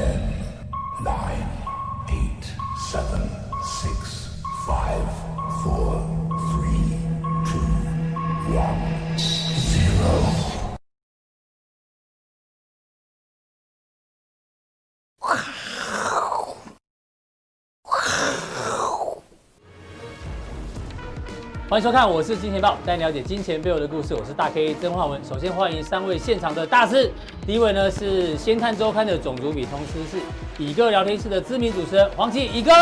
Okay. 欢迎收看，我是金钱豹，带你了解金钱背后的故事。我是大 K 曾焕文。首先欢迎三位现场的大师，第一位呢是《先探周刊》的总主笔，同时是乙哥聊天室的知名主持人黄奇乙哥。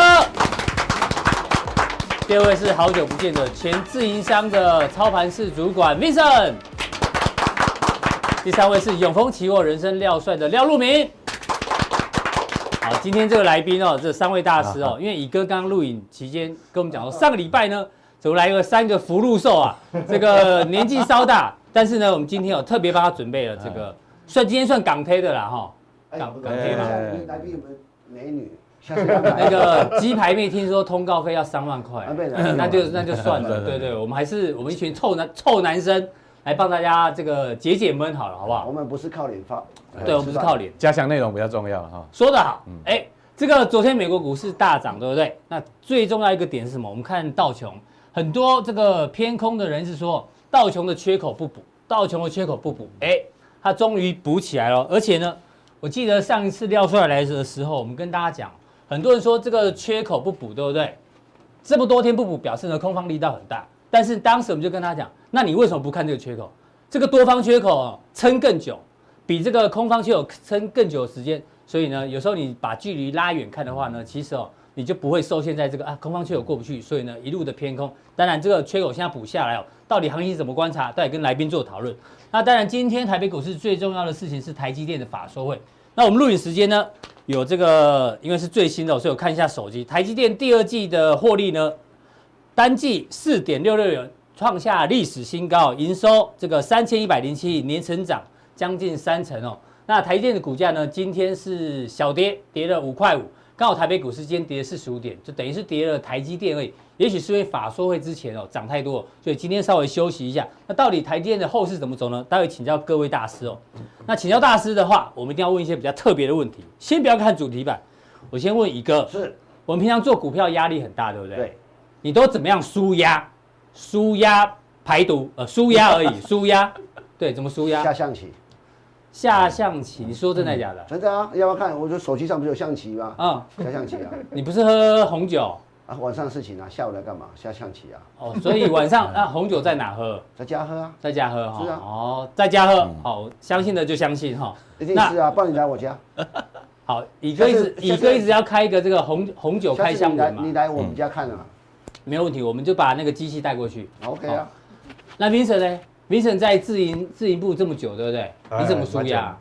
第二位是好久不见的前自营商的操盘室主管 Vincent。第三位是永丰期货人生廖帅的廖路明。好，今天这个来宾哦，这三位大师哦，因为乙哥刚刚录影期间跟我们讲说，上个礼拜呢。怎么来个三个福禄寿啊？这个年纪稍大，但是呢，我们今天有特别帮他准备了这个，算今天算港推的啦哈，港港推嘛。来宾有没有美女？那个鸡排妹听说通告费要三万块，那就那就算了。对对，我们还是我们一群臭男臭男生来帮大家这个解解闷好了，好不好？我们不是靠脸发，对，我们不是靠脸，加强内容比较重要哈。说得好，哎，这个昨天美国股市大涨，对不对？那最重要一个点是什么？我们看道琼。很多这个偏空的人是说道琼的缺口不补，道琼的缺口不补，哎，它终于补起来了。而且呢，我记得上一次廖帅来的时候，我们跟大家讲，很多人说这个缺口不补，对不对？这么多天不补，表示呢空方力道很大。但是当时我们就跟他讲，那你为什么不看这个缺口？这个多方缺口撑更久，比这个空方缺口撑更久的时间。所以呢，有时候你把距离拉远看的话呢，其实哦。你就不会受限在这个啊空方缺口过不去，所以呢一路的偏空。当然这个缺口现在补下来哦，到底行情怎么观察？到底跟来宾做讨论。那当然今天台北股市最重要的事情是台积电的法说会。那我们录影时间呢有这个，因为是最新的，所以我看一下手机。台积电第二季的获利呢，单季四点六六元，创下历史新高，营收这个三千一百零七亿，年成长将近三成哦。那台积电的股价呢，今天是小跌，跌了五块五。刚好台北股市今天跌了四十五点，就等于是跌了台积电而已。也许是因为法说会之前哦涨太多，所以今天稍微休息一下。那到底台积电的后市怎么走呢？待会请教各位大师哦。那请教大师的话，我们一定要问一些比较特别的问题。先不要看主题板，我先问乙哥。是我们平常做股票压力很大，对不对？对。你都怎么样舒压？舒压排毒？呃，舒压而已，舒压。对，怎么舒压？下象棋。下象棋，你说真的假的？真的啊，要不要看？我说手机上不是有象棋吗？啊，下象棋啊。你不是喝红酒啊？晚上的事情啊，下午来干嘛？下象棋啊。哦，所以晚上那红酒在哪喝？在家喝啊，在家喝哈。是啊。哦，在家喝。好，相信的就相信哈。一定是啊，不然你来我家。好，乙哥一直乙哥一直要开一个这个红红酒开箱文嘛。你来我们家看啊。没有问题，我们就把那个机器带过去。OK 啊。那 Vincent 呢？Vincent 在自营自营部这么久，对不对？你怎么输压？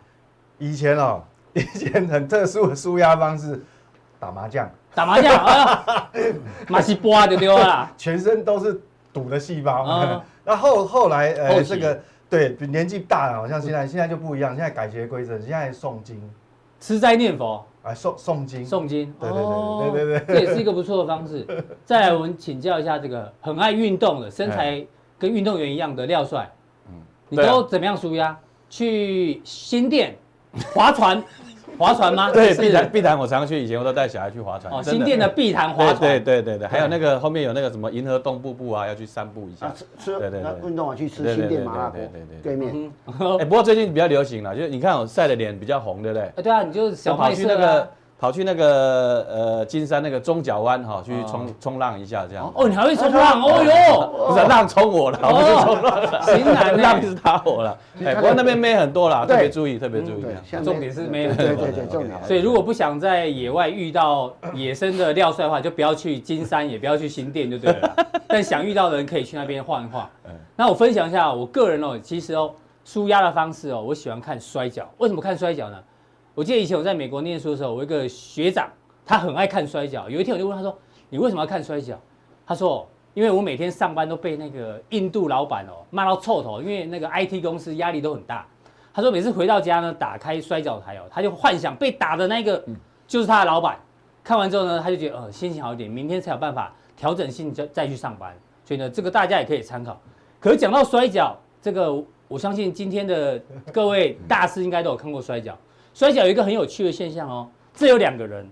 以前哦，以前很特殊的输压方式，打麻将。打麻将 啊，马西波就丢了，全身都是赌的细胞。嗯、那后后来呃，期这个对年纪大了，好像现在现在就不一样，现在改邪归正，现在诵经，吃斋念佛，哎诵诵经，诵经，对对对对对对，这也是一个不错的方式。再来，我们请教一下这个很爱运动的身材跟运动员一样的廖帅，嗯，你都怎么样纾压？去新店。划船，划船吗？对，碧潭碧潭，我常常去，以前我都带小孩去划船。哦，新店的碧潭划船。对对对对，还有那个后面有那个什么银河洞瀑布啊，要去散步一下。吃吃，对对对，运动完去吃新店麻辣锅。对对对，对面。哎，不过最近比较流行了，就是你看我晒的脸比较红，对不对？哎，对啊，你就小跑去那个。跑去那个呃金山那个中角湾哈，去冲冲浪一下这样。哦，你还会冲浪？哦哟，不是浪冲我了，不是冲浪，型男浪是他我了。哎，不过那边妹很多啦，特别注意，特别注意。重点是妹很多。对对对，重点。所以如果不想在野外遇到野生的廖帅的话，就不要去金山，也不要去新店，就对了。但想遇到的人可以去那边晃一晃。那我分享一下我个人哦，其实哦，舒压的方式哦，我喜欢看摔跤。为什么看摔跤呢？我记得以前我在美国念书的时候，我一个学长，他很爱看摔跤。有一天我就问他说：“你为什么要看摔跤？”他说：“因为我每天上班都被那个印度老板哦骂到臭头，因为那个 IT 公司压力都很大。”他说：“每次回到家呢，打开摔角台哦，他就幻想被打的那个就是他的老板。看完之后呢，他就觉得呃心情好一点，明天才有办法调整心再再去上班。所以呢，这个大家也可以参考。可是讲到摔跤，这个我相信今天的各位大师应该都有看过摔角。”摔角有一个很有趣的现象哦，这有两个人，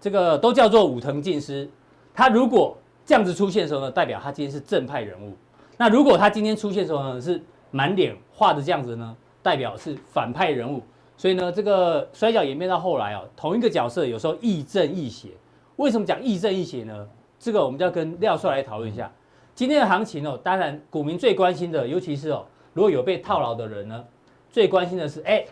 这个都叫做武藤进司。他如果这样子出现的时候呢，代表他今天是正派人物；那如果他今天出现的时候呢，是满脸画的这样子呢，代表是反派人物。所以呢，这个摔角演变到后来哦，同一个角色有时候亦正亦邪。为什么讲亦正亦邪呢？这个我们就要跟廖帅来讨论一下。今天的行情哦，当然股民最关心的，尤其是哦，如果有被套牢的人呢，最关心的是，哎，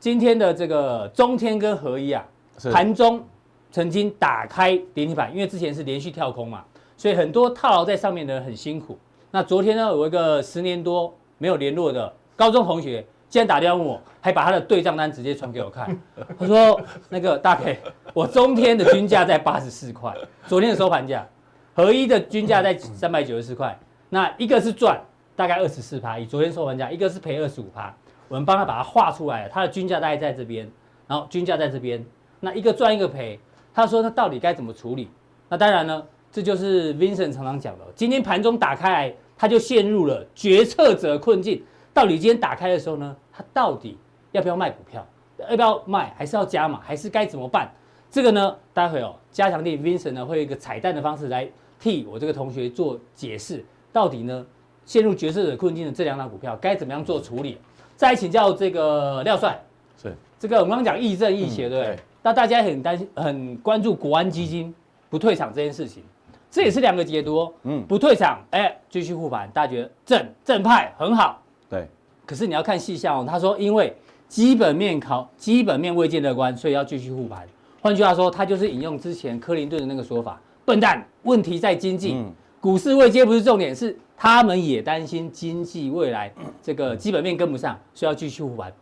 今天的这个中天跟合一啊，盘中曾经打开跌停板，因为之前是连续跳空嘛，所以很多套牢在上面的人很辛苦。那昨天呢，有一个十年多没有联络的高中同学，竟然打电话问我，还把他的对账单直接传给我看。他说：“那个大 K，我中天的均价在八十四块，昨天的收盘价，合一的均价在三百九十四块，那一个是赚大概二十四趴，以昨天收盘价，一个是赔二十五趴。我们帮他把它画出来了，他的均价大概在这边，然后均价在这边，那一个赚一个赔。他说那到底该怎么处理？那当然呢，这就是 Vincent 常常讲的，今天盘中打开来，他就陷入了决策者困境。”到底今天打开的时候呢，他到底要不要卖股票？要不要卖？还是要加码？还是该怎么办？这个呢，待会哦，加强錠 Vincent 呢会有一个彩蛋的方式来替我这个同学做解释。到底呢，陷入决策者困境的这两档股票该怎么样做处理？再来请教这个廖帅，是这个我们刚刚讲亦正亦邪，对不对？那大家很担心、很关注国安基金不退场这件事情，这也是两个解读。哦嗯，不退场，哎，继续护盘，大家觉得正正派很好。对，可是你要看细项哦。他说，因为基本面考基本面未见乐观，所以要继续护盘。换句话说，他就是引用之前克林顿的那个说法：笨蛋，问题在经济，嗯、股市未接不是重点，是他们也担心经济未来 这个基本面跟不上，所以要继续护盘。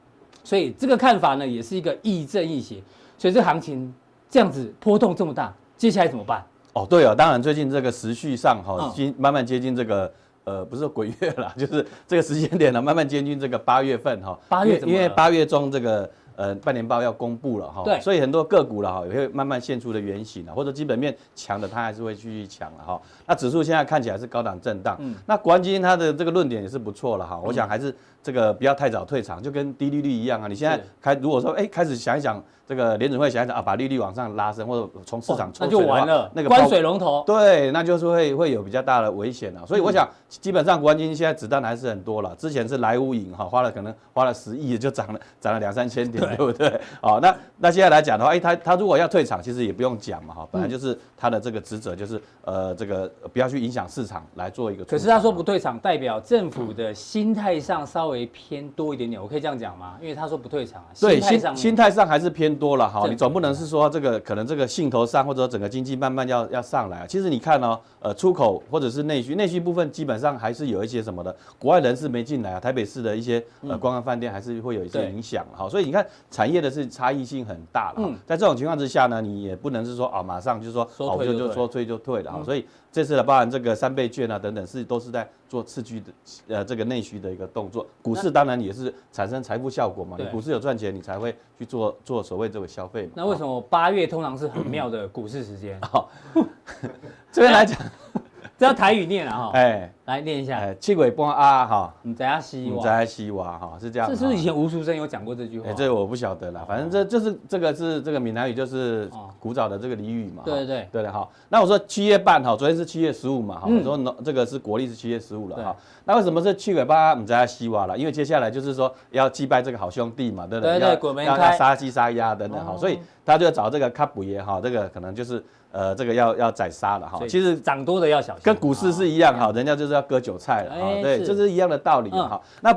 所以这个看法呢，也是一个亦正亦邪。所以这行情这样子波动这么大，接下来怎么办？哦，对哦，当然最近这个时序上哈，已经慢慢接近这个。呃，不是说鬼月了，就是这个时间点了，慢慢接近这个八月份哈。八月，因为八月中这个呃半年报要公布了哈，对，所以很多个股了哈也会慢慢现出的原型了，或者基本面强的它还是会继续强了哈。那指数现在看起来是高档震荡，嗯，那国安基金它的这个论点也是不错了哈，我想还是这个不要太早退场，就跟低利率一样啊，你现在开如果说哎开始想一想。这个联准会想一想啊，把利率往上拉升，或者从市场抽水那就完了。那个关水龙头，对，那就是会会有比较大的危险了。所以我想，基本上国安基金现在子弹还是很多了。之前是莱坞银哈，花了可能花了十亿，就涨了涨了两三千点，对，对不对？哦，那那现在来讲的话，哎，他他如果要退场，其实也不用讲嘛哈，本来就是他的这个职责就是呃这个不要去影响市场来做一个。可是他说不退场，代表政府的心态上稍微偏多一点点，我可以这样讲吗？因为他说不退场啊，对，心心态上还是偏多了哈，你总不。能是说这个可能这个兴头上，或者说整个经济慢慢要要上来啊。其实你看哦，呃，出口或者是内需，内需部分基本上还是有一些什么的，国外人士没进来啊。台北市的一些呃观光饭店还是会有一些影响哈。所以你看产业的是差异性很大了。在这种情况之下呢，你也不能是说啊，马上就是说哦，就就说退就退了哈。所以这次的包含这个三倍券啊等等，是都是在做刺激的呃这个内需的一个动作。股市当然也是产生财富效果嘛。你股市有赚钱，你才会去做做所谓这个消费嘛。那为什么八月通常是很妙的股市时间？好，这边来讲，这要台语念了哈。哎，来念一下。七尾波啊哈，你在阿西，你在西娃哈，是这样。这是不是以前吴淑珍有讲过这句话？哎，这我不晓得了。反正这就是这个是这个闽南语，就是古早的这个俚语嘛。对对对，对的哈。那我说七月半哈，昨天是七月十五嘛哈。我说这个是国历是七月十五了哈。那为什么是七尾八？你在阿西娃了？因为接下来就是说要祭拜这个好兄弟嘛，对不对？对，要要杀鸡杀鸭等等哈，所以。他就要找这个卡补爷哈，这个可能就是呃，这个要要宰杀了哈。其实涨多的要小心，跟股市是一样哈，人家就是要割韭菜了啊。对，这是一样的道理哈。那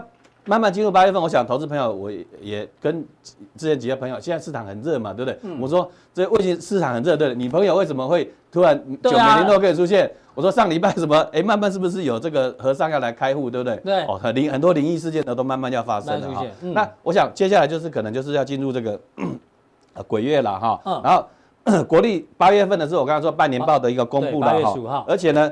慢慢进入八月份，我想投资朋友我也跟之前几个朋友，现在市场很热嘛，对不对？我说这为什么市场很热？对，你朋友为什么会突然九美零都可以出现？我说上礼拜什么？哎，慢慢是不是有这个和尚要来开户，对不对？对。哦，很灵很多灵异事件呢，都慢慢要发生了哈。那我想接下来就是可能就是要进入这个。呃，鬼月了哈，然后 国历八月份的时候，我刚刚说半年报的一个公布了哈，而且呢，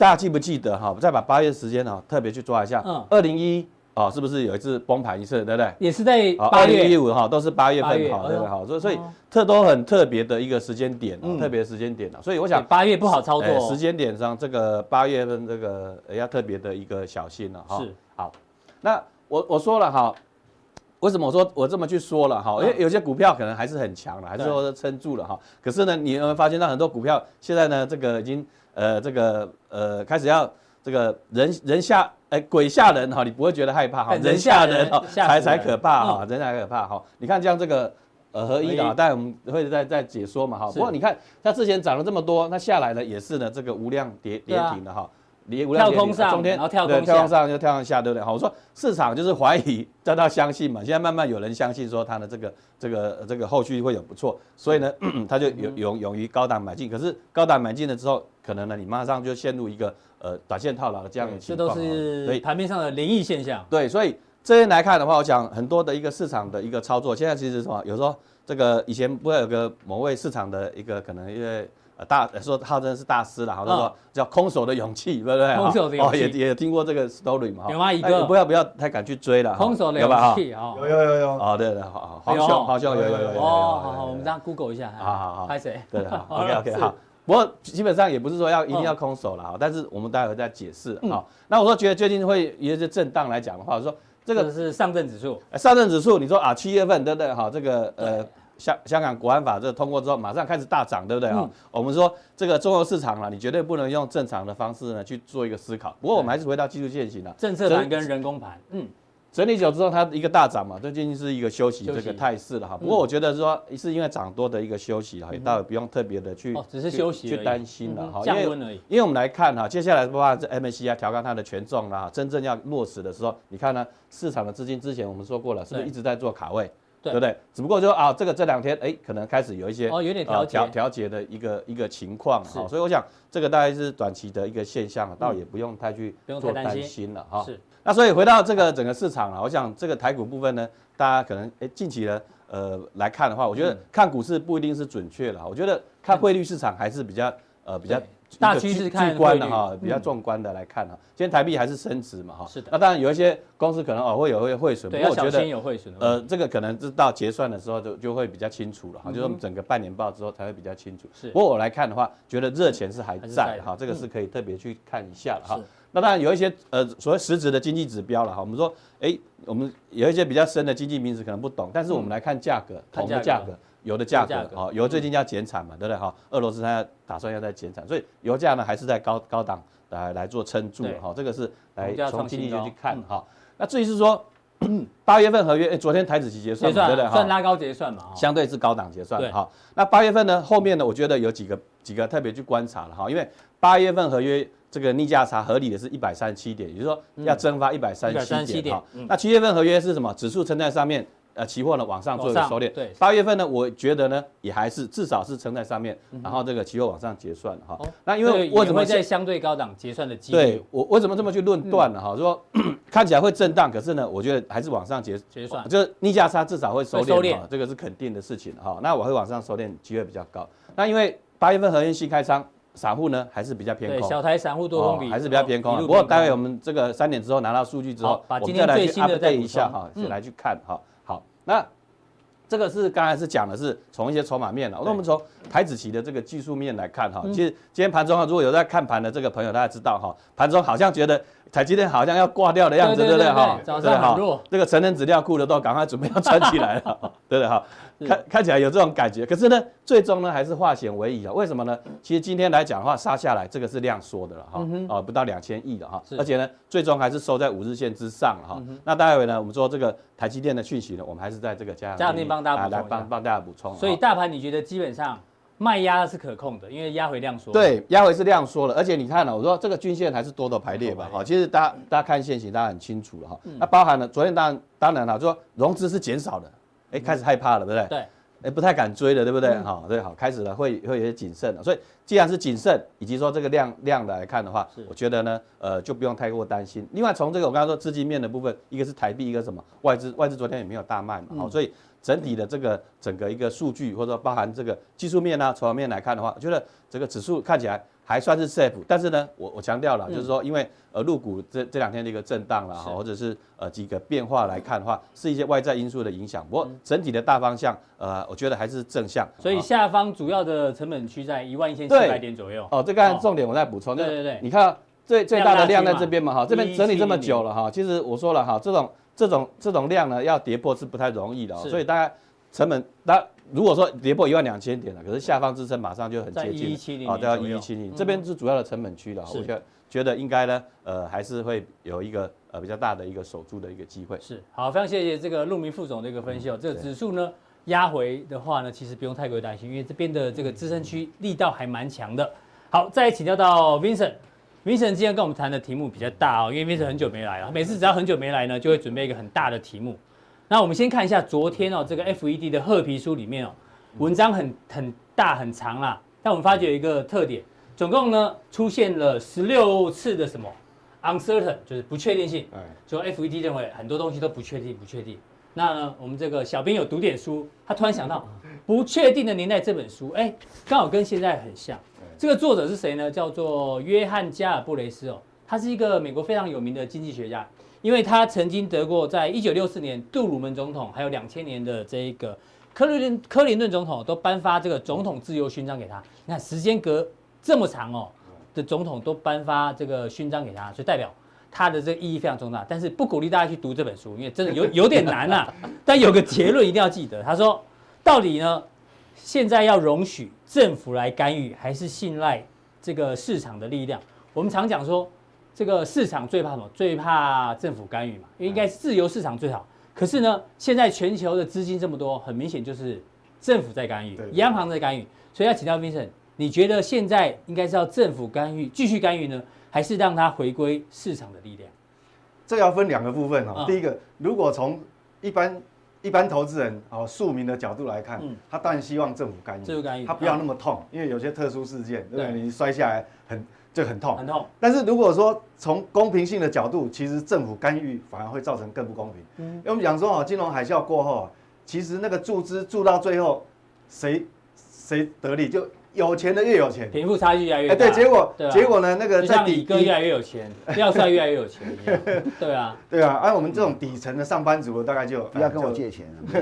大家记不记得哈？我再把八月时间哈特别去抓一下，嗯，二零一啊，是不是有一次崩盘一次，对不对？也是在八月一五哈，都是八月份哈，对不对？哈，所以所以特都很特别的一个时间点，特别时间点，所以我想八月不好操作，时间点上这个八月份这个要特别的一个小心了哈。是，好，那我我说了哈。为什么我说我这么去说了哈？因为有些股票可能还是很强了，还是说撑住了哈。可是呢，你有没有发现到很多股票现在呢，这个已经呃这个呃开始要这个人人吓哎鬼吓人哈，你不会觉得害怕哈？人吓人哈才才可怕哈，人才可怕哈。你看像这个呃合一的，待会我们会再再解说嘛哈。不过你看它之前涨了这么多，那下来呢也是呢这个无量跌跌停的哈。跳空上，中天然后跳空跳空上就跳空下，对不对？好，我说市场就是怀疑，再到相信嘛。现在慢慢有人相信说它的这个这个这个后续会有不错，所以呢，他就勇勇勇于高档买进。可是高档买进了之后，可能呢你马上就陷入一个呃短线套牢的这样的情况。这都是所以盘面上的灵异现象。对，所以这边来看的话，我想很多的一个市场的一个操作，现在其实什么？有时候这个以前不会有个某位市场的一个可能因为。大说号称是大师了，好多说叫空手的勇气，对不对？空手的勇气，也也听过这个 story 嘛？有吗？一个不要不要太敢去追了。空手的勇气啊，有有有有。哦，对对，好，好兄，好兄，有有有有。哦，好好，我们这样 Google 一下。好好好，拍谁？对好，OK OK 好。不过基本上也不是说要一定要空手了哈，但是我们待会再解释哈。那我说觉得最近会有一些震荡来讲的话，我说这个是上证指数，上证指数，你说啊七月份对不对？哈，这个呃。香香港国安法这通过之后，马上开始大涨，对不对啊？嗯、我们说这个中国市场了，你绝对不能用正常的方式呢去做一个思考。不过我们还是回到技术线型了，政策盘跟人工盘，嗯，整理久之后它一个大涨嘛，最近是一个休息这个态势了哈。不过我觉得说是因为涨多的一个休息哈，也倒也不用特别的去，只是休息去担心了哈。降温而已。因为我们来看哈，接下来的话这 MSCI 调高它的权重啦，真正要落实的时候，你看呢，市场的资金之前我们说过了，是不是一直在做卡位？对不对？只不过就啊，这个这两天哎，可能开始有一些哦，有点调调调节的一个一个情况哈，所以我想这个大概是短期的一个现象，倒也不用太去做担心了哈。是。那所以回到这个整个市场了，我想这个台股部分呢，大家可能哎近期呢呃来看的话，我觉得看股市不一定是准确了，我觉得看汇率市场还是比较呃比较。大趋势看观的哈，比较纵观的来看哈，今天台币还是升值嘛哈。是的。那当然有一些公司可能哦会有会汇损，对，要小心有汇损。呃，这个可能是到结算的时候就就会比较清楚了哈，就是我们整个半年报之后才会比较清楚。是。不过我来看的话，觉得热钱是还在哈，这个是可以特别去看一下哈。那当然有一些呃所谓实质的经济指标了哈，我们说哎，我们有一些比较深的经济名词可能不懂，但是我们来看价格，铜的价格。油的价格，哈，油最近要减产嘛，对不对？哈，俄罗斯它要打算要再减产，所以油价呢还是在高高档来来做撑住，哈，这个是来从经济学去看，哈。那至于是说八月份合约，哎，昨天台子期结算，对不对？算拉高结算嘛，相对是高档结算，哈。那八月份呢，后面呢，我觉得有几个几个特别去观察了，哈，因为八月份合约这个逆价差合理的是一百三十七点，也就是说要蒸发一百三十七点，哈。那七月份合约是什么？指数撑在上面。呃，期货呢往上做一个收敛，对，八月份呢，我觉得呢也还是至少是撑在上面，然后这个期货往上结算哈。那因为为什么在相对高档结算的机会？对我为什么这么去论断呢？哈，说 看起来会震荡，可是呢，我觉得还是往上结结算，就是逆价差至少会收敛，这个是肯定的事情哈。那我会往上收敛机会比较高。那因为八月份合约新开仓，散户呢还是比较偏空，小台散户多空比还是比较偏空。不过待会我们这个三点之后拿到数据之后，把今天最新的再一下哈，来去看哈。好，那。这个是刚才是讲的是从一些筹码面了，那我们从台子期的这个技术面来看哈，其实今天盘中啊，如果有在看盘的这个朋友，大家知道哈，盘中好像觉得台积电好像要挂掉的样子，对不对哈？早上很弱，这个成人纸尿裤的都赶快准备要穿起来了，对不对哈？看看起来有这种感觉，可是呢，最终呢还是化险为夷啊。为什么呢？其实今天来讲的话，杀下来这个是量缩的了哈，哦不到两千亿了哈，而且呢，最终还是收在五日线之上哈。那待会呢，我们说这个台积电的讯息呢，我们还是在这个加强錠帮大家来帮帮大家补充。所以大盘你觉得基本上卖压是可控的，因为压回量缩。对，压回是量缩了，而且你看了，我说这个均线还是多头排列吧哈。其实大家大家看线型，大家很清楚了哈。那包含了昨天当然当然了，就说融资是减少的。哎，开始害怕了，对不对？对，哎，不太敢追了，对不对？好，对，好，开始了，会会有些谨慎了。所以，既然是谨慎，以及说这个量量来看的话，我觉得呢，呃，就不用太过担心。另外，从这个我刚刚说资金面的部分，一个是台币，一个什么外资，外资昨天也没有大卖嘛，好，所以整体的这个整个一个数据，或者包含这个技术面啊、筹码面来看的话，我觉得这个指数看起来。还算是 safe，但是呢，我我强调了，就是说，因为呃，入股这这两天的一个震荡了哈，或者是呃几个变化来看的话，是一些外在因素的影响。不过整体的大方向，呃，我觉得还是正向。所以下方主要的成本区在一万一千七百点左右。哦，这个重点我再补充。对对对，你看最最大的量在这边嘛哈，这边整理这么久了哈，其实我说了哈，这种。这种这种量呢，要跌破是不太容易的哦。所以大概成本，那如果说跌破一万两千点了，可是下方支撑马上就很接近，啊，都要一一七零，这边是主要的成本区了。我觉得觉得应该呢，呃，还是会有一个呃比较大的一个守住的一个机会。是，好，非常谢谢这个陆明副总的一个分析哦。这个指数呢压回的话呢，其实不用太过担心，因为这边的这个支撑区力道还蛮强的。好，再请教到 Vincent。Vincent 今天跟我们谈的题目比较大哦，因为 Vincent 很久没来了，每次只要很久没来呢，就会准备一个很大的题目。那我们先看一下昨天哦，这个 FED 的褐皮书里面哦，文章很很大很长啦，但我们发觉有一个特点，总共呢出现了十六次的什么 uncertain，就是不确定性。就 FED 认为很多东西都不确定，不确定。那呢，我们这个小编有读点书，他突然想到《不确定的年代》这本书，哎，刚好跟现在很像。这个作者是谁呢？叫做约翰加尔布雷斯哦，他是一个美国非常有名的经济学家，因为他曾经得过在一九六四年杜鲁门总统，还有两千年的这一个克林顿克林顿总统都颁发这个总统自由勋章给他。你看时间隔这么长哦，的总统都颁发这个勋章给他，所以代表他的这个意义非常重大。但是不鼓励大家去读这本书，因为真的有有点难啊。但有个结论一定要记得，他说到底呢？现在要容许政府来干预，还是信赖这个市场的力量？我们常讲说，这个市场最怕什么？最怕政府干预嘛，因为应该是自由市场最好。可是呢，现在全球的资金这么多，很明显就是政府在干预，央行在干预。所以要请教 Vincent，你觉得现在应该是要政府干预，继续干预呢，还是让它回归市场的力量？这要分两个部分哈。第一个，如果从一般一般投资人哦，庶民的角度来看，他当然希望政府干预，政府干预，他不要那么痛，因为有些特殊事件，对不对？你摔下来很就很痛，很痛。但是如果说从公平性的角度，其实政府干预反而会造成更不公平。嗯，因为我们讲说哦，金融海啸过后，其实那个注资注到最后，谁谁得利就。有钱的越有钱，贫富差距越来越大。哎，对，结果结果呢？那个在底哥越来越有钱，廖帅越来越有钱。对啊，对啊，而我们这种底层的上班族，大概就不要跟我借钱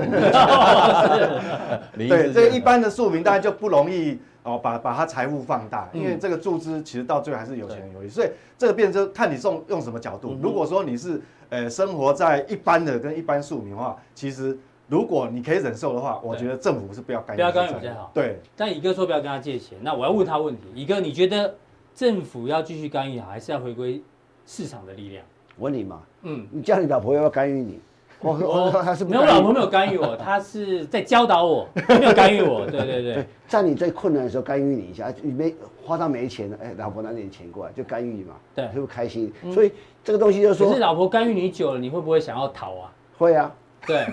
对，这一般的庶民，大概就不容易哦，把把他财富放大，因为这个注资其实到最后还是有钱人有利。所以这个变成看你用用什么角度。如果说你是呃生活在一般的跟一般庶民的话，其实。如果你可以忍受的话，我觉得政府是不要干预，不要干预比较好。对，但乙哥说不要跟他借钱，那我要问他问题。乙哥，你觉得政府要继续干预好，还是要回归市场的力量？问你嘛，嗯，你叫你老婆要不要干预你？我我他是没有，老婆没有干预我，他是在教导我，没有干预我。对对对，在你最困难的时候干预你一下，你没花到没钱了，哎，老婆拿点钱过来就干预嘛，对，是不是开心？所以这个东西就是说，可是老婆干预你久了，你会不会想要逃啊？会啊。对，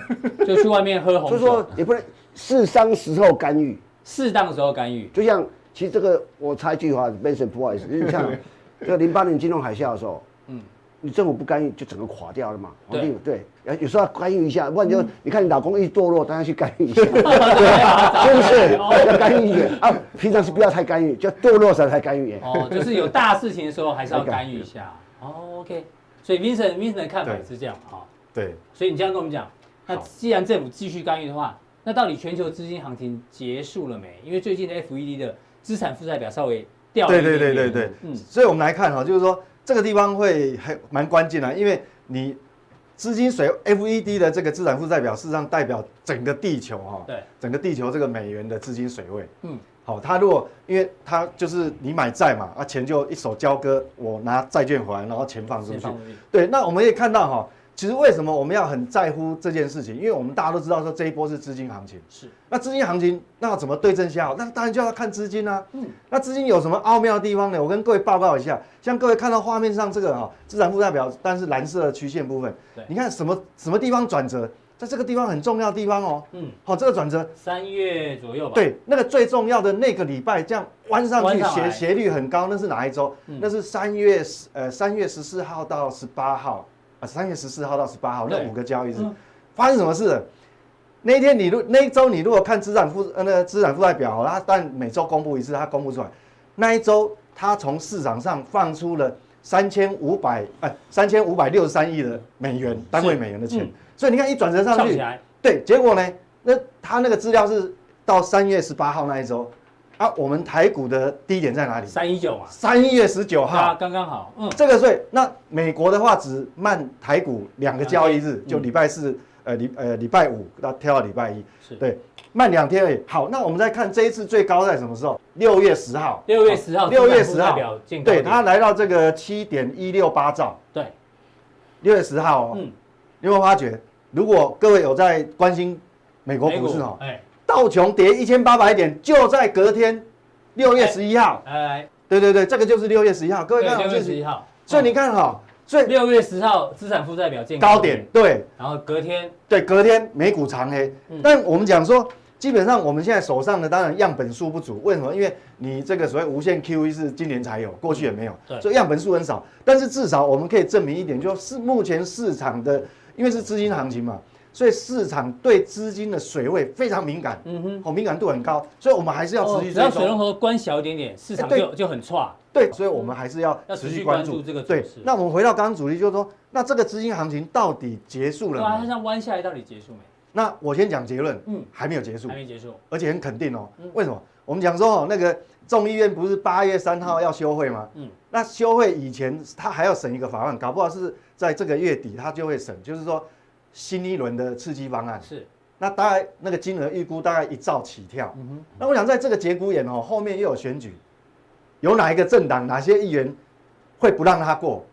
就去外面喝红酒。就是说也不能适当时候干预，适当时候干预。就像其实这个我插一句话，Benson 不好意思，就像 这个零八年金融海啸的时候，嗯，你政府不干预就整个垮掉了嘛。对对，有时候要干预一下，不然就你看你老公一堕落，当然去干预一下，对啊，是不是？要干预一点啊，平常是不要太干预，就堕落时才干预。哦，就是有大事情的时候还是要干预一下。哦，OK，所以 Vincent Vincent 的看法是这样哈。对，所以你这样跟我们讲。那既然政府继续干预的话，那到底全球资金行情结束了没？因为最近的 FED 的资产负债表稍微掉了一点点。对对对对对，嗯，所以我们来看哈，就是说这个地方会还蛮关键的，因为你资金水 FED 的这个资产负债表，事实上代表整个地球哈，对，整个地球这个美元的资金水位，嗯，好，它如果因为它就是你买债嘛，啊，钱就一手交割，我拿债券回来，然后钱放出去，对，那我们也看到哈。其实为什么我们要很在乎这件事情？因为我们大家都知道说这一波是资金行情，是。那资金行情那要怎么对症下药？那当然就要看资金啊。嗯。那资金有什么奥妙的地方呢？我跟各位报告一下，像各位看到画面上这个哈资产负债表，但是蓝色的曲线部分，对，你看什么什么地方转折，在这个地方很重要的地方哦。嗯。好，这个转折三月左右吧。对，那个最重要的那个礼拜这样弯上去斜斜率很高，那是哪一周？那是三月十呃三月十四号到十八号。啊，三月十四号到十八号那五个交易日，嗯、发生什么事？那一天你如那一周你如果看资产负呃那个资产负债表，它但每周公布一次，它公布出来，那一周它从市场上放出了三千五百哎三千五百六十三亿的美元单位美元的钱，嗯、所以你看一转折上去，对，结果呢，那他那个资料是到三月十八号那一周，啊，我们台股的低点在哪里？三一九嘛，三一月十九号，刚刚好。嗯，这个所以那美国的话只慢台股两个交易日，就礼拜四，呃礼呃礼拜五到跳到礼拜一，是对，慢两天而已。好，那我们再看这一次最高在什么时候？六月十号。六月十号。六月十号。对，它来到这个七点一六八兆。对。六月十号，嗯，有没有发觉？如果各位有在关心美国股市哦，哎。道琼跌一千八百点，就在隔天六月十一号。哎，对对对，这个就是六月十一号。各位看，六月十一号。所以你看哈，所以六月十号资产负债表见高点，对。然后隔天，对，隔天美股长黑。但我们讲说，基本上我们现在手上的当然样本数不足，为什么？因为你这个所谓无限 QE 是今年才有，过去也没有，所以样本数很少。但是至少我们可以证明一点，就是目前市场的，因为是资金行情嘛。所以市场对资金的水位非常敏感，嗯哼，好敏感度很高，所以我们还是要持续追踪。只要水龙头关小一点点，市场就就很差。对，所以我们还是要持续关注这个。对，那我们回到刚刚主题，就是说，那这个资金行情到底结束了吗？它像弯下来，到底结束没？那我先讲结论，嗯，还没有结束，还没结束，而且很肯定哦。为什么？我们讲说哦，那个众议院不是八月三号要休会吗？嗯，那休会以前他还要审一个法案，搞不好是在这个月底他就会审，就是说。新一轮的刺激方案是，那大概那个金额预估大概一兆起跳。嗯哼，那我想在这个节骨眼哦，后面又有选举，有哪一个政党、哪些议员会不让他过？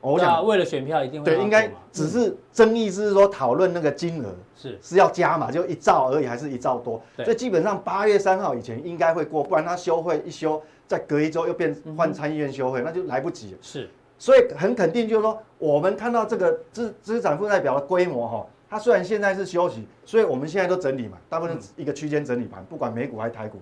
我想为了选票一定会对，应该只是争议是说讨论那个金额是是要加嘛，就一兆而已，还是一兆多？所以基本上八月三号以前应该会过，不然他休会一休，再隔一周又变换参议院休会，那就来不及了。是。所以很肯定，就是说，我们看到这个资资产负债表的规模哈，它虽然现在是休息，所以我们现在都整理嘛，大部分一个区间整理盘，不管美股还是台股。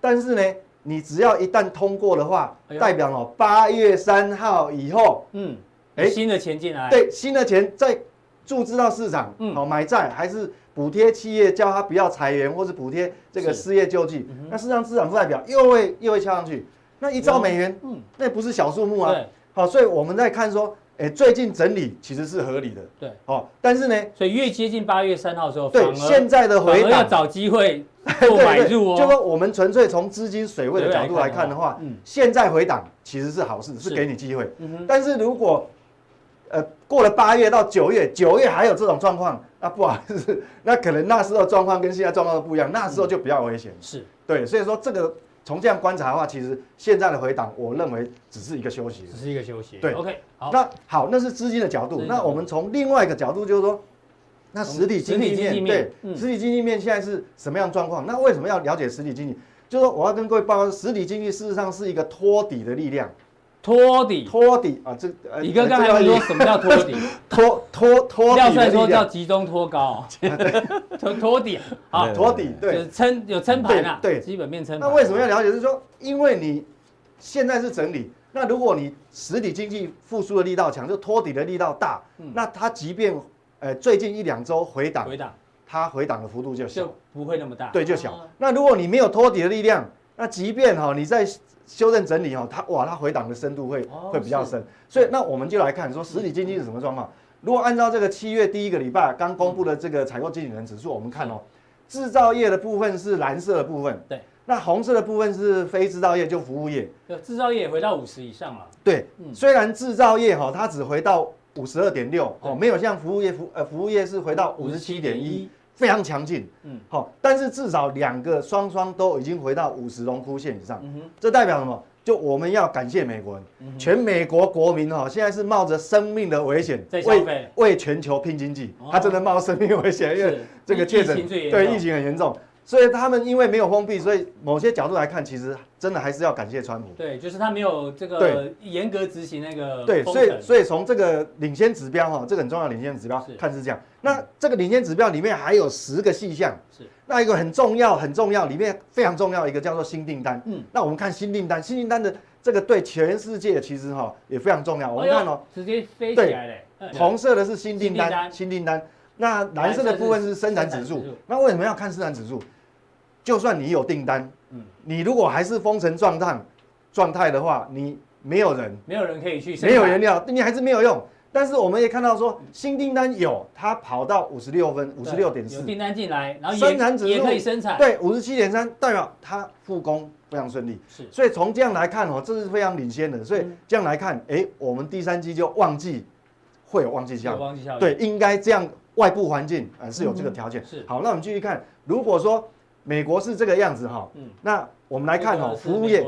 但是呢，你只要一旦通过的话，代表哦，八月三号以后，嗯，哎，新的钱进来，对，新的钱再注资到市场，嗯，好买债还是补贴企业，叫他不要裁员，或是补贴这个失业救济，那事实上资产负债表又会又会敲上去，那一兆美元，嗯，那不是小数目啊。好，所以我们在看说，哎，最近整理其实是合理的，对，哦，但是呢，所以越接近八月三号的时候，对，现在的回档要找机会 做买入哦。就说我们纯粹从资金水位的角度来看的话，嗯，现在回档其实是好事，是给你机会。嗯哼，但是如果呃过了八月到九月，九月还有这种状况，那不好意思，那可能那时候状况跟现在状况都不一样，那时候就比较危险。是对，所以说这个。从这样观察的话，其实现在的回档，我认为只是一个休息，只是一个休息。对，OK，好。那好，那是资金的角度。那我们从另外一个角度，就是说，那实体经济面，对，实体经济面现在是什么样状况？那为什么要了解实体经济？就是说，我要跟各位报告，实体经济事实上是一个托底的力量。托底，托底啊！这你刚刚还说什么叫托底？托托托底，廖帅说叫集中托高，托托底啊，托底对，就是撑有撑盘啊，对，基本面撑。那为什么要了解？是说，因为你现在是整理，那如果你实体经济复苏的力道强，就托底的力道大，那它即便呃最近一两周回档，回档，它回档的幅度就小，就不会那么大，对，就小。那如果你没有托底的力量，那即便哈你在修正整理哦，它哇，它回档的深度会会比较深，所以那我们就来看说实体经济是什么状况。如果按照这个七月第一个礼拜刚公布的这个采购经理人指数，我们看哦，制造业的部分是蓝色的部分，对，那红色的部分是非制造业，就服务业。对，制造业回到五十以上了。对，虽然制造业哈它只回到五十二点六哦，没有像服务业服呃服务业是回到五十七点一。非常强劲，嗯，好，但是至少两个双双都已经回到五十荣枯线以上，嗯哼，这代表什么？就我们要感谢美国人，嗯、全美国国民哈，现在是冒着生命的危险为为全球拼经济，哦、他真的冒生命危险，因为这个确诊对疫情很严重。所以他们因为没有封闭，所以某些角度来看，其实真的还是要感谢川普。对，就是他没有这个严格执行那个。对，所以所以从这个领先指标哈，这个很重要的领先指标看是这样。那这个领先指标里面还有十个细项。是。那一个很重要很重要，里面非常重要一个叫做新订单。嗯。那我们看新订单，新订单的这个对全世界其实哈也非常重要。我们看哦，直接飞起来了。红色的是新订单，新订单。那蓝色的部分是生产指数。那为什么要看生产指数？就算你有订单，嗯，你如果还是封城状态状态的话，你没有人，没有人可以去，没有原料，你还是没有用。但是我们也看到说新订单有，它跑到五十六分，五十六点四，有订单进来，然后生产指数也可以生产，对，五十七点三，代表它复工非常顺利。是，所以从这样来看哦，这是非常领先的。所以这样来看，哎，我们第三季就旺季会有旺季效应，旺季效应，对，应该这样，外部环境呃是有这个条件。是，好，那我们继续看，如果说美国是这个样子哈，嗯，那我们来看哦，服务业，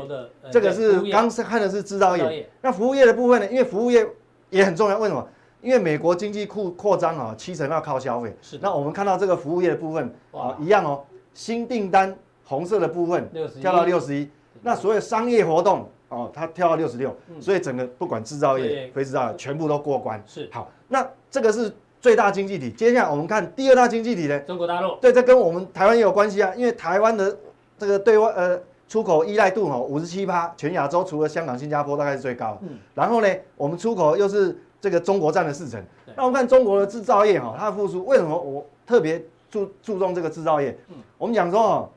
这个是刚是看的是制造业，那服务业的部分呢，因为服务业。也很重要，为什么？因为美国经济扩扩张啊，七成要靠消费。是。那我们看到这个服务业的部分啊，一样哦。新订单红色的部分跳到六十一，那所有商业活动哦，它跳到六十六，所以整个不管制造业、非制造业全部都过关。是。好，那这个是最大经济体。接下来我们看第二大经济体呢？中国大陆。对，这跟我们台湾也有关系啊，因为台湾的这个对外呃。出口依赖度哈五十七趴，全亚洲除了香港、新加坡大概是最高。嗯，然后呢，我们出口又是这个中国占了四成。那我们看中国的制造业哈，它的复苏为什么我特别注注重这个制造业？嗯，我们讲说哦，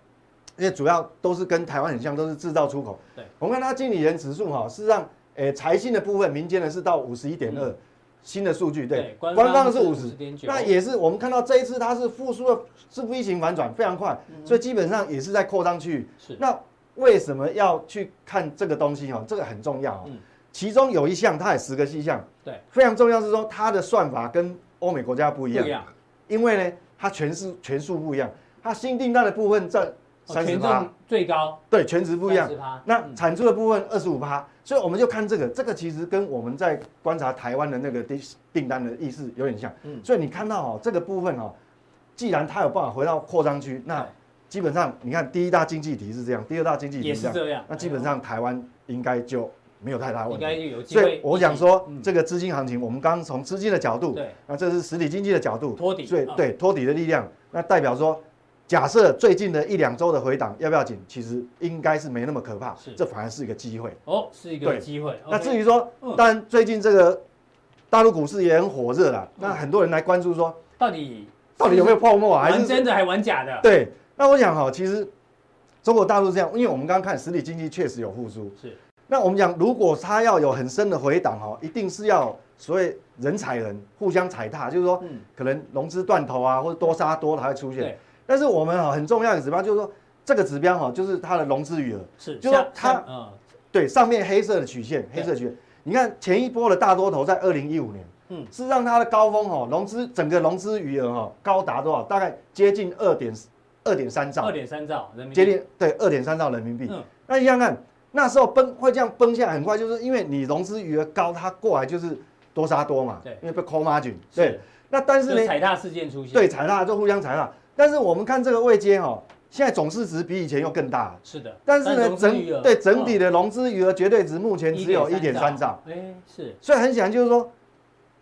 因为主要都是跟台湾很像，都是制造出口。对，我们看它经理人指数哈，事实上，诶，财新的部分，民间的是到五十一点二，新的数据对，官方的是五十。那也是我们看到这一次它是复苏的，是 V 型反转，非常快，所以基本上也是在扩张区域。是，那。为什么要去看这个东西哦？这个很重要哦。其中有一项，它有十个细项，对，非常重要是说它的算法跟欧美国家不一样。因为呢，它全是全数不一样，它新订单的部分占三十趴，最高。对，全值不一样。那产出的部分二十五趴，所以我们就看这个，这个其实跟我们在观察台湾的那个订订单的意思有点像。嗯所以你看到哦，这个部分哦，既然它有办法回到扩张区，那基本上，你看第一大经济体是这样，第二大经济体是这样，那基本上台湾应该就没有太大问题。所以我想说，这个资金行情，我们刚刚从资金的角度，对，那这是实体经济的角度，托底，对对，托底的力量，那代表说，假设最近的一两周的回档要不要紧？其实应该是没那么可怕，是，这反而是一个机会。哦，是一个机会。那至于说，当然最近这个大陆股市也很火热了，那很多人来关注说，到底到底有没有泡沫啊？还是真的还玩假的？对。那我想哈，其实中国大陆这样，因为我们刚刚看实体经济确实有复苏。是。那我们讲，如果它要有很深的回档哈，一定是要所谓人踩人，互相踩踏，就是说，可能融资断头啊，或者多杀多才会出现。对。但是我们哈很重要的指标就是说，这个指标哈就是它的融资余额。是。就是说它，嗯，对，上面黑色的曲线，黑色曲线，你看前一波的大多头在二零一五年，嗯，事实上它的高峰哈，融资整个融资余额哈高达多少？大概接近二点。二点三兆，二点三兆人民币，接近对二点三兆人民币。嗯，那你想想看，那时候崩会这样崩下来很快，就是因为你融资余额高，它过来就是多杀多嘛。对，因为被 call margin。对，那但是呢，踩踏事件出现。对，踩踏就互相踩踏。但是我们看这个位阶哦，现在总市值比以前又更大。是的。但是呢，整对整体的融资余额绝对值目前只有一点三兆。哎，是。所以很显然就是说，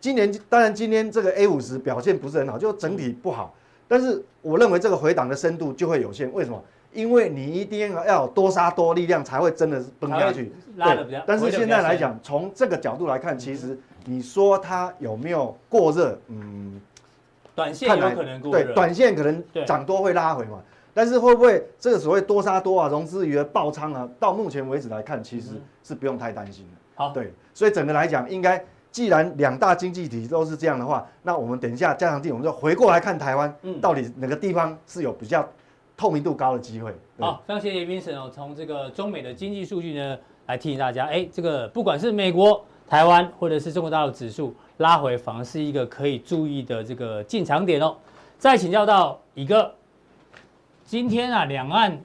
今年当然今天这个 A 五十表现不是很好，就整体不好。但是我认为这个回档的深度就会有限，为什么？因为你一定要有多杀多力量才会真的崩下去。拉的比较。但是现在来讲，从这个角度来看，其实你说它有没有过热？嗯，短线有可能过热。对，短线可能涨多会拉回嘛。但是会不会这个所谓多杀多啊，融资余额爆仓啊？到目前为止来看，其实是不用太担心的。好，对，所以整个来讲应该。既然两大经济体都是这样的话，那我们等一下加强地，我们就回过来看台湾，嗯，到底哪个地方是有比较透明度高的机会？好，非常谢谢 Vincent 哦，从这个中美的经济数据呢来提醒大家，哎，这个不管是美国、台湾或者是中国大陆指数拉回，反而是一个可以注意的这个进场点哦。再请教到一个，今天啊，两岸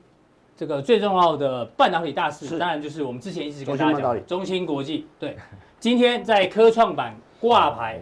这个最重要的半导体大事，当然就是我们之前一直跟大家讲，中芯国际，对。今天在科创板挂牌，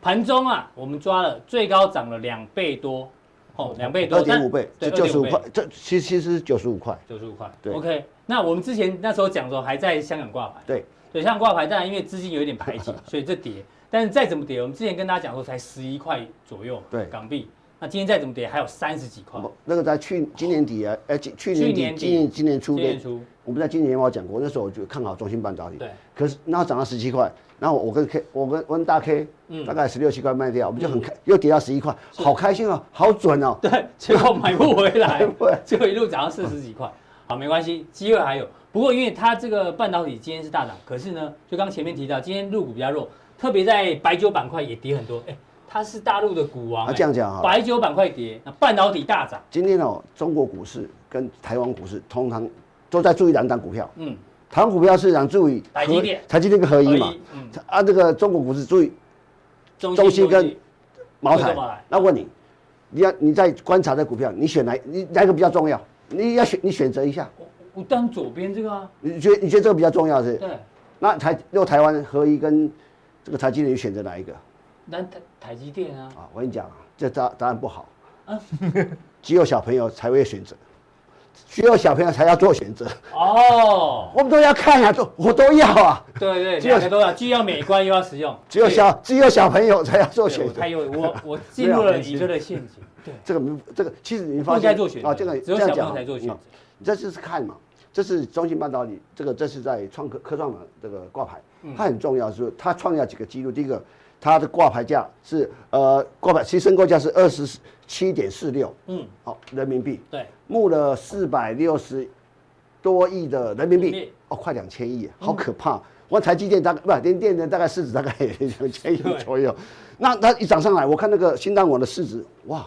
盘中啊，我们抓了最高涨了两倍多，哦，两倍多，二点五倍，对，九十五块，这其实其实九十五块，九十五块，对，OK。那我们之前那时候讲说还在香港挂牌，对，对，香港挂牌，当然因为资金有一点排挤，所以这跌。但是再怎么跌，我们之前跟大家讲说才十一块左右，对，港币。那今天再怎么跌，还有三十几块。那个在去今年底啊，哎，去年底，今年今年初，今年初。我们在今年年报讲过，那时候我就看好中芯半导体。对。可是那涨到十七块，然后我跟 K，我跟温大 K，嗯，大概十六七块卖掉，我们就很开，又跌到十一块，好开心哦，好准哦。对，结果买不回来，结果一路涨到四十几块。好，没关系，机会还有。不过因为它这个半导体今天是大涨，可是呢，就刚前面提到，今天入股比较弱，特别在白酒板块也跌很多。哎，它是大陆的股王。啊，这样讲啊，白酒板块跌，那半导体大涨。今天哦，中国股市跟台湾股市通常都在注意两档股票。嗯，台湾股票市场注意台积电，台积电跟合一嘛。嗯。啊，这个中国股市注意中兴跟茅台。那问你，你要你在观察的股票，你选哪？你哪个比较重要？你要选，你选择一下。我当左边这个啊。你觉得你觉得这个比较重要是？对。那台如果台湾合一跟这个台积电，你选择哪一个？南台台积电啊。啊，我跟你讲啊，这答答案不好。啊。只有小朋友才会选择，只有小朋友才要做选择。哦。我们都要看呀，都我都要啊。对对，两个都要，既要美观又要实用。只有小只有小朋友才要做选择。还有我 我进入了你这个陷阱。对。这个这个其实你发现啊，这个只有小朋友才做选择。你这就是看嘛。这是中芯半导体，这个这是在创科科创的这个挂牌，它很重要，是它创下几个记录。第一个，它的挂牌价是呃挂牌，其实申购价是二十七点四六，嗯，好人民币，对，募了四百六十多亿的人民币，哦，快两千亿，好可怕。我台积电大概不联电的大概市值大概两千亿左右，那它一涨上来，我看那个新蛋网的市值，哇！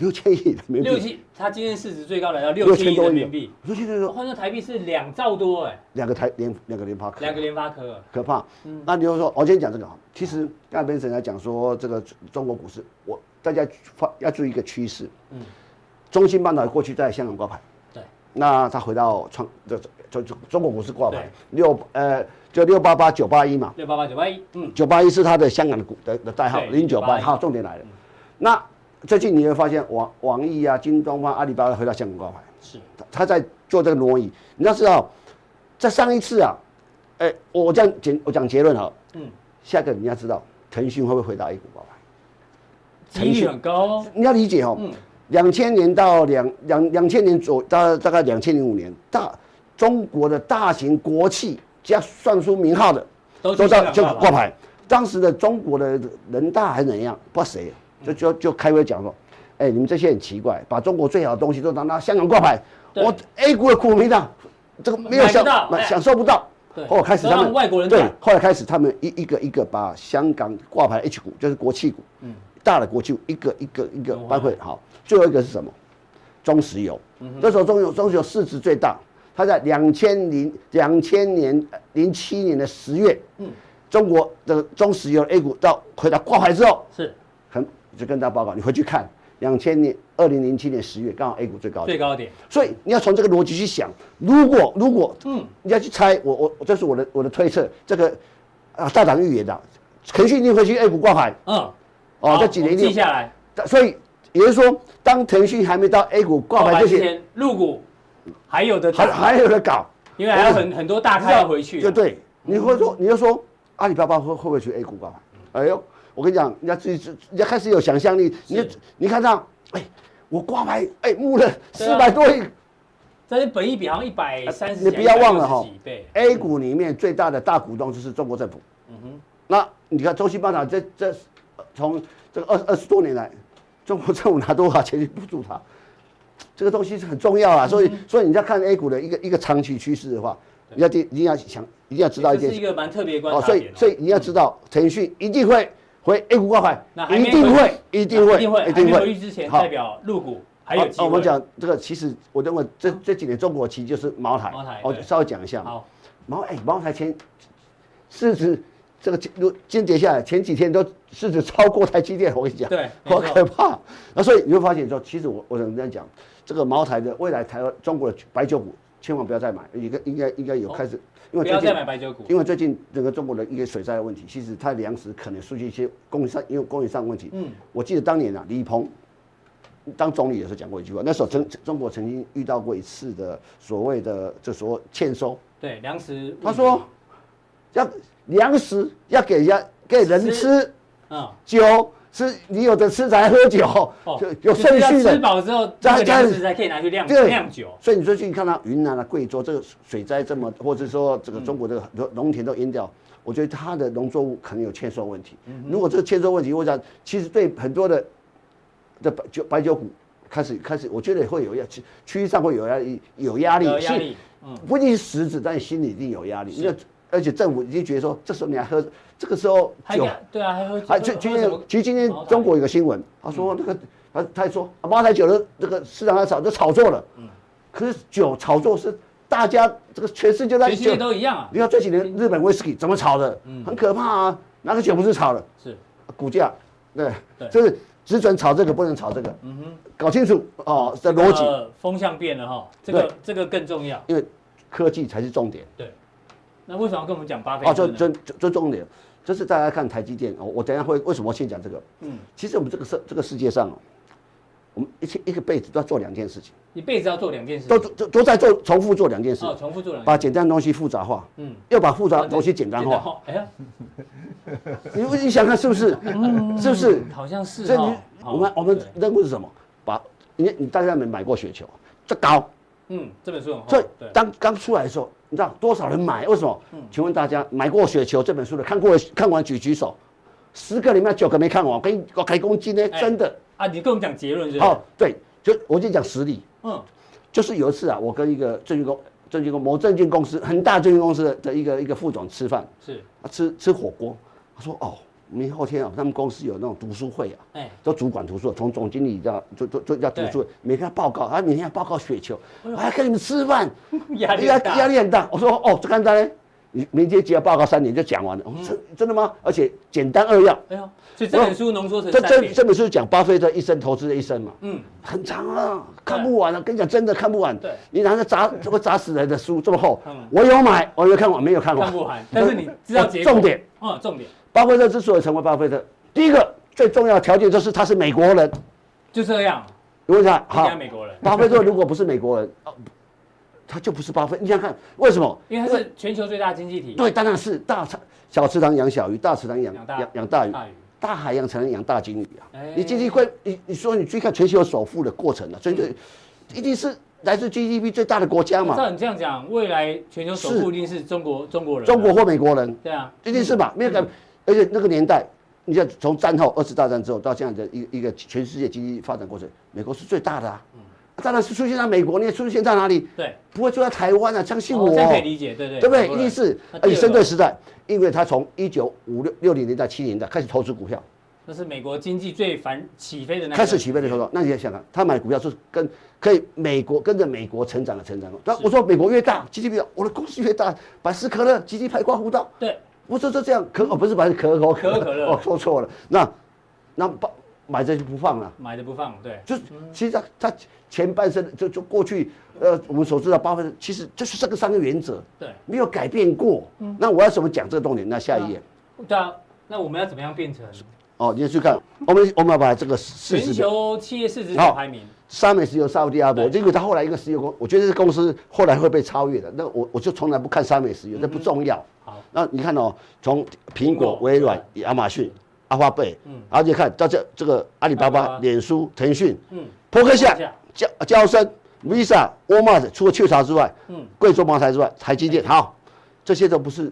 六千亿人民币，六千，它今天市值最高来到六千亿人民币，六千多，换算台币是两兆多哎，两个台联两个联发科，两个联发科，可怕。嗯，那你就说，我今天讲这个啊，其实刚才 Benson 来讲说这个中国股市，我大家发要注意一个趋势，嗯，中芯半导体过去在香港挂牌，对，那它回到创这中中中国股市挂牌，六呃就六八八九八一嘛，六八八九八一，嗯，九八一是它的香港的股的的代号零九八，好，重点来了，那。最近你会发现网网易啊、京东方、阿里巴巴回到香港挂牌，是他在做这个挪移。你要知道，在上一次啊，哎、欸，我这样结我讲结论哈，嗯，下个你要知道，腾讯会不会回到 A 股挂牌？腾讯很高。你要理解哦，嗯，两千年到两两两千年左大大概两千零五年，大中国的大型国企加算出名号的都到就挂牌。当时的中国的人大还是怎样？不知道谁。就就就开会讲说，哎、欸，你们这些很奇怪，把中国最好的东西都拿到香港挂牌，我 A 股的股民呢这个没有享享受不到。对，后来开始他们外国人对，后来开始他们一一个一个把香港挂牌 H 股，就是国企股，嗯，大的国企股一个一个一个搬回好，最后一个是什么？中石油，这时候中油中石油市值最大，它在两千零两千年零七年的十月，嗯，中国的中石油 A 股到回到挂牌之后是很。就跟大家报告，你回去看两千年二零零七年十月，刚好 A 股最高点，最高点。所以你要从这个逻辑去想，如果如果嗯，你要去猜，我我这是我的我的推测，这个啊大胆预言的，腾讯一定会去 A 股挂牌。嗯，哦，这几年一定记下来。所以也就是说，当腾讯还没到 A 股挂牌之前，入股还有的还还有的搞，因为还有很很多大咖要回去。就对，你会说你就说阿里巴巴会会不会去 A 股挂牌？哎呦。我跟你讲，人家自己，人家开始有想象力。你你看这样，哎，我挂牌，哎，募了四百多亿，这是本益比好像一百三十。你不要忘了哈，A 股里面最大的大股东就是中国政府。嗯哼。那你看中芯半导体这这从这个二二十多年来，中国政府拿多少钱去补助它？这个东西是很重要啊。所以所以你在看 A 股的一个一个长期趋势的话，你要一定要想，一定要知道一件事。是一个蛮特别观察点。所以所以你要知道，腾讯一定会。回 A 股挂牌，一定会，一定会，一定会，一定会。回去之前代表入股还有。我们讲这个，其实我认为这这几年中国其实就是茅台。茅台，我稍微讲一下。好，茅哎，茅台前市值这个如今跌下来，前几天都市值超过台积电，我跟你讲，对，好可怕。那所以你会发现说，其实我我想这样讲，这个茅台的未来台湾中国的白酒股，千万不要再买，应该应该应该有开始。因为不要再买白酒股，因为最近整个中国的一个水灾的问题，其实它粮食可能出现一些供应上，因为供应上问题。嗯，我记得当年啊，李鹏当总理也是讲过一句话，那时候曾中国曾经遇到过一次的所谓的这所谓欠收。对，粮食。他说要粮食要给人家给人吃，啊，酒。是你有的吃才喝酒，就有顺序的。吃饱之后，这个粮食才可以拿去酿酿酒。所以你说最近看到云南啊、贵州这个水灾这么，或者说这个中国这个很多农田都淹掉，我觉得它的农作物可能有欠收问题。如果这个欠收问题，我想其实对很多的这白酒白酒股开始开始，我觉得会有压区区域上会有压力，有压力。有压力。不一定是实质，但是心里一定有压力。而且政府已经觉得说，这时候你还喝，这个时候酒，对啊，还喝，还今今天其实今天中国有个新闻，他说那个他他还说茅台酒的这个市场上炒就炒作了，嗯，可是酒炒作是大家这个全世界在全世界都一样啊，你看这几年日本威士忌怎么炒的，嗯，很可怕啊，哪个酒不是炒的？是。股价，对，就是只准炒这个，不能炒这个，嗯哼，搞清楚哦，这逻辑，风向变了哈，这个这个更重要，因为科技才是重点，对。那为什么要跟我们讲巴菲特？哦，这这这重点，这是大家看台积电哦。我等下会为什么先讲这个？嗯，其实我们这个世这个世界上哦，我们一天一个辈子都要做两件事情。一辈子要做两件事，都都都在做重复做两件事。哦，重复做两件事。把简单的东西复杂化，嗯，要把复杂的东西简单化。哎呀，你你想看是不是？是不是？好像是。所以你我们我们任务是什么？把你你大家没买过雪球？这高。嗯，这本书很厚。所以当刚出来的时候。你知道多少人买？为什么？嗯，请问大家买过《雪球》这本书的，看过看完举举手，十个里面九个没看完。我跟你我开公斤呢，真的啊！你跟我们讲结论是？哦，对，就我就讲实例。嗯，就是有一次啊，我跟一个证券公证券公某证券公司很大证券公司的的一个一个副总吃饭，是啊，吃吃火锅，他说哦。明后天啊，他们公司有那种读书会啊，哎，都主管读书，从总经理到就就就要读书，每天要报告，他每天要报告雪球，我还跟你们吃饭，压力压力很大。我说哦，这刚才你明天只要报告三点就讲完了。我说真真的吗？而且简单扼要。哎呀，所以这本书浓缩成这这这本书讲巴菲特一生投资的一生嘛，嗯，很长啊，看不完了。跟你讲真的看不完。对，你拿着砸这个砸死人的书这么厚，我有买，我有看完，没有看完。看不完，但是你知道重点。嗯，重点。巴菲特之所以成为巴菲特，第一个最重要的条件就是他是美国人，就这样。你问一下，好，美国人。巴菲特如果不是美国人，他就不是巴菲特。你想看为什么？因为他是全球最大经济体。对，当然是大小池塘养小鱼，大池塘养养养大鱼，大海洋才能养大鲸鱼啊。你经济会，你你说你去看全球首富的过程啊，所以一定是来自 GDP 最大的国家嘛。照你这样讲，未来全球首富一定是中国中国人，中国或美国人。对啊，一定是吧？没有改。而且那个年代，你像从战后二次大战之后到这样的一个一个全世界经济发展过程，美国是最大的啊。嗯，当然是出现在美国，你也出现在哪里？对，不会出在台湾啊，相信我。可以理解，对对。对不对？一定是而且深圳时代，因为他从一九五六六零年代七零年代开始投资股票，那是美国经济最繁起飞的那开始起飞的时候。那你想啊，他买股票是跟可以美国跟着美国成长的成长。那我说美国越大，GDP，我的公司越大，百事可乐 GDP 排挂湖道。对。不是就这样可哦，不是把可口可乐可乐哦，说错了。那那把买着就不放了，买着不放，对。就其实他他前半生就就过去，呃，我们所知道巴菲特其实就是这个三个原则，对，没有改变过。那我要怎么讲这个重点？那下一页。对啊，那我们要怎么样变成？哦，你去看，我们我们要把这个全球企业市值排名，三美石油、沙乌地阿拉伯，因为他后来一个石油公，我觉得这公司后来会被超越的。那我我就从来不看三美石油，这不重要。好。那你看哦，从苹果、微软、亚马逊、阿发贝，嗯，而且看到这这个阿里巴巴、脸书、腾讯，嗯，扑克夏、交交生、Visa、沃尔玛，除了雀巢之外，嗯，贵州茅台之外，台积电，好，这些都不是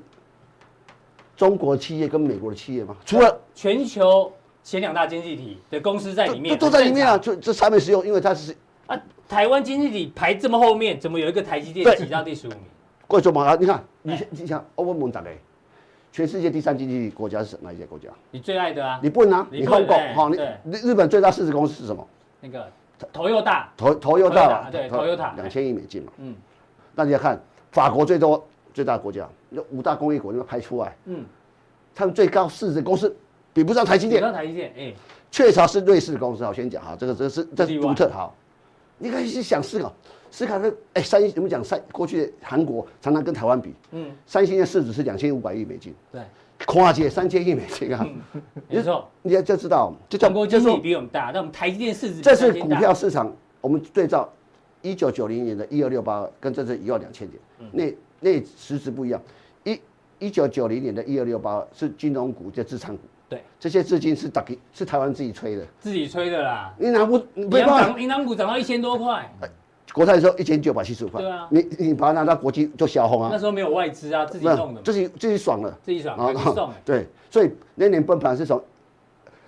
中国企业跟美国的企业吗？除了全球前两大经济体的公司在里面，都在里面啊。就这产品使用，因为它是啊，台湾经济体排这么后面，怎么有一个台积电挤到第十五名？贵州茅台，你看，你你想，欧文蒙打雷，全世界第三经济国家是哪一些国家？你最爱的啊？你不能啊，你香港，好，你日日本最大市值公司是什么？那个头又大，头头又大嘛，对，头又大，两千亿美金嘛。嗯，那你要看法国最多最大国家，那五大工业国那个排出来，嗯，他们最高市值公司比不上台积电，比不上台积电，哎，雀巢是瑞士的公司，我，先讲哈，这个这是这是独特好，你可以去想思考。斯卡特，哎，三星，我们讲三过去韩国常常跟台湾比，嗯，三星的市值是两千五百亿美金，对，跨界三千亿美金啊，没错，你要就知道，就中国经济比我们大，那我们台积电市值，这是股票市场，我们对照一九九零年的一二六八跟这是一万两千点，那那实质不一样，一一九九零年的一二六八是金融股，就资产股，对，这些资金是打给是台湾自己吹的，自己吹的啦，你拿不，银行银行股涨到一千多块。国泰的时候一千九百七十五块，对啊，你你把它拿到国际就小红啊。那时候没有外资啊，自己弄的，自己自己爽了，自己爽啊，对，所以那年崩盘是从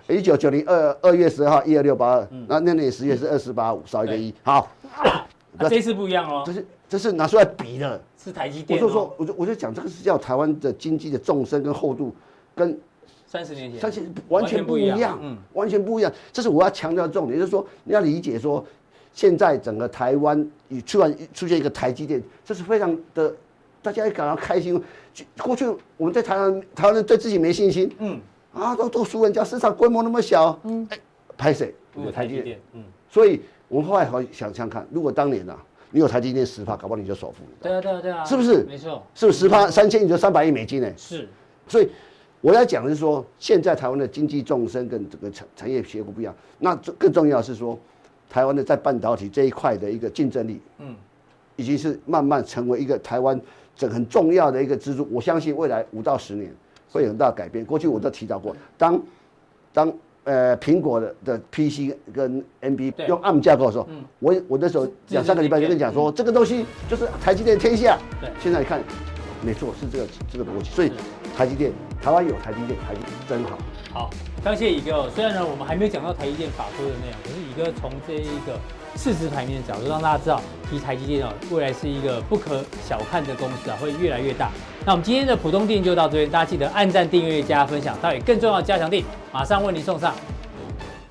一九九零二二月十二号一二六八二，那那年十月是二四八五，少一个一。好，啊、这次不一样哦，这是这是拿出来比的，是台积电、哦。我就说，我就我就讲，这个是叫台湾的经济的纵深跟厚度，跟三十年前三十完全不一样，嗯，完全不一样。这是我要强调的重点，就是说你要理解说，现在整个台湾已突然出现一个台积电，这是非常的，大家也感到开心。过去我们在台湾，台湾人对自己没信心，嗯，啊，都都输人家，市场规模那么小，嗯，哎，拍谁？有台积电，嗯，所以。我们后来好想想看，如果当年啊，你有台积电十趴，搞不好你就首富。对啊，对啊，对啊，是不是？没错，是不是十趴三千你就三百亿美金呢？是。所以我要讲的是说，现在台湾的经济纵深跟整个产产业结构不一样。那更重要的是说，台湾的在半导体这一块的一个竞争力，嗯，已经是慢慢成为一个台湾整很重要的一个支柱。我相信未来五到十年会有很大改变。过去我都提到过，当当。呃，苹果的的 PC 跟 NB 用 ARM 架构的时候，嗯、我我那时候两三个礼拜就跟你讲说，这个东西就是台积电天下。对，现在看，没错，是这个这个逻辑。所以台积电，台湾有台积电，台积电真好。好，感谢宇哥。虽然呢，我们还没有讲到台积电法规的内容，可是宇哥从这一个市值排名的角度，让大家知道，提台积电哦，未来是一个不可小看的公司啊，会越来越大。那我们今天的浦东錠就到这边，大家记得按赞、订阅、加分享，到底更重要的加强錠马上为您送上。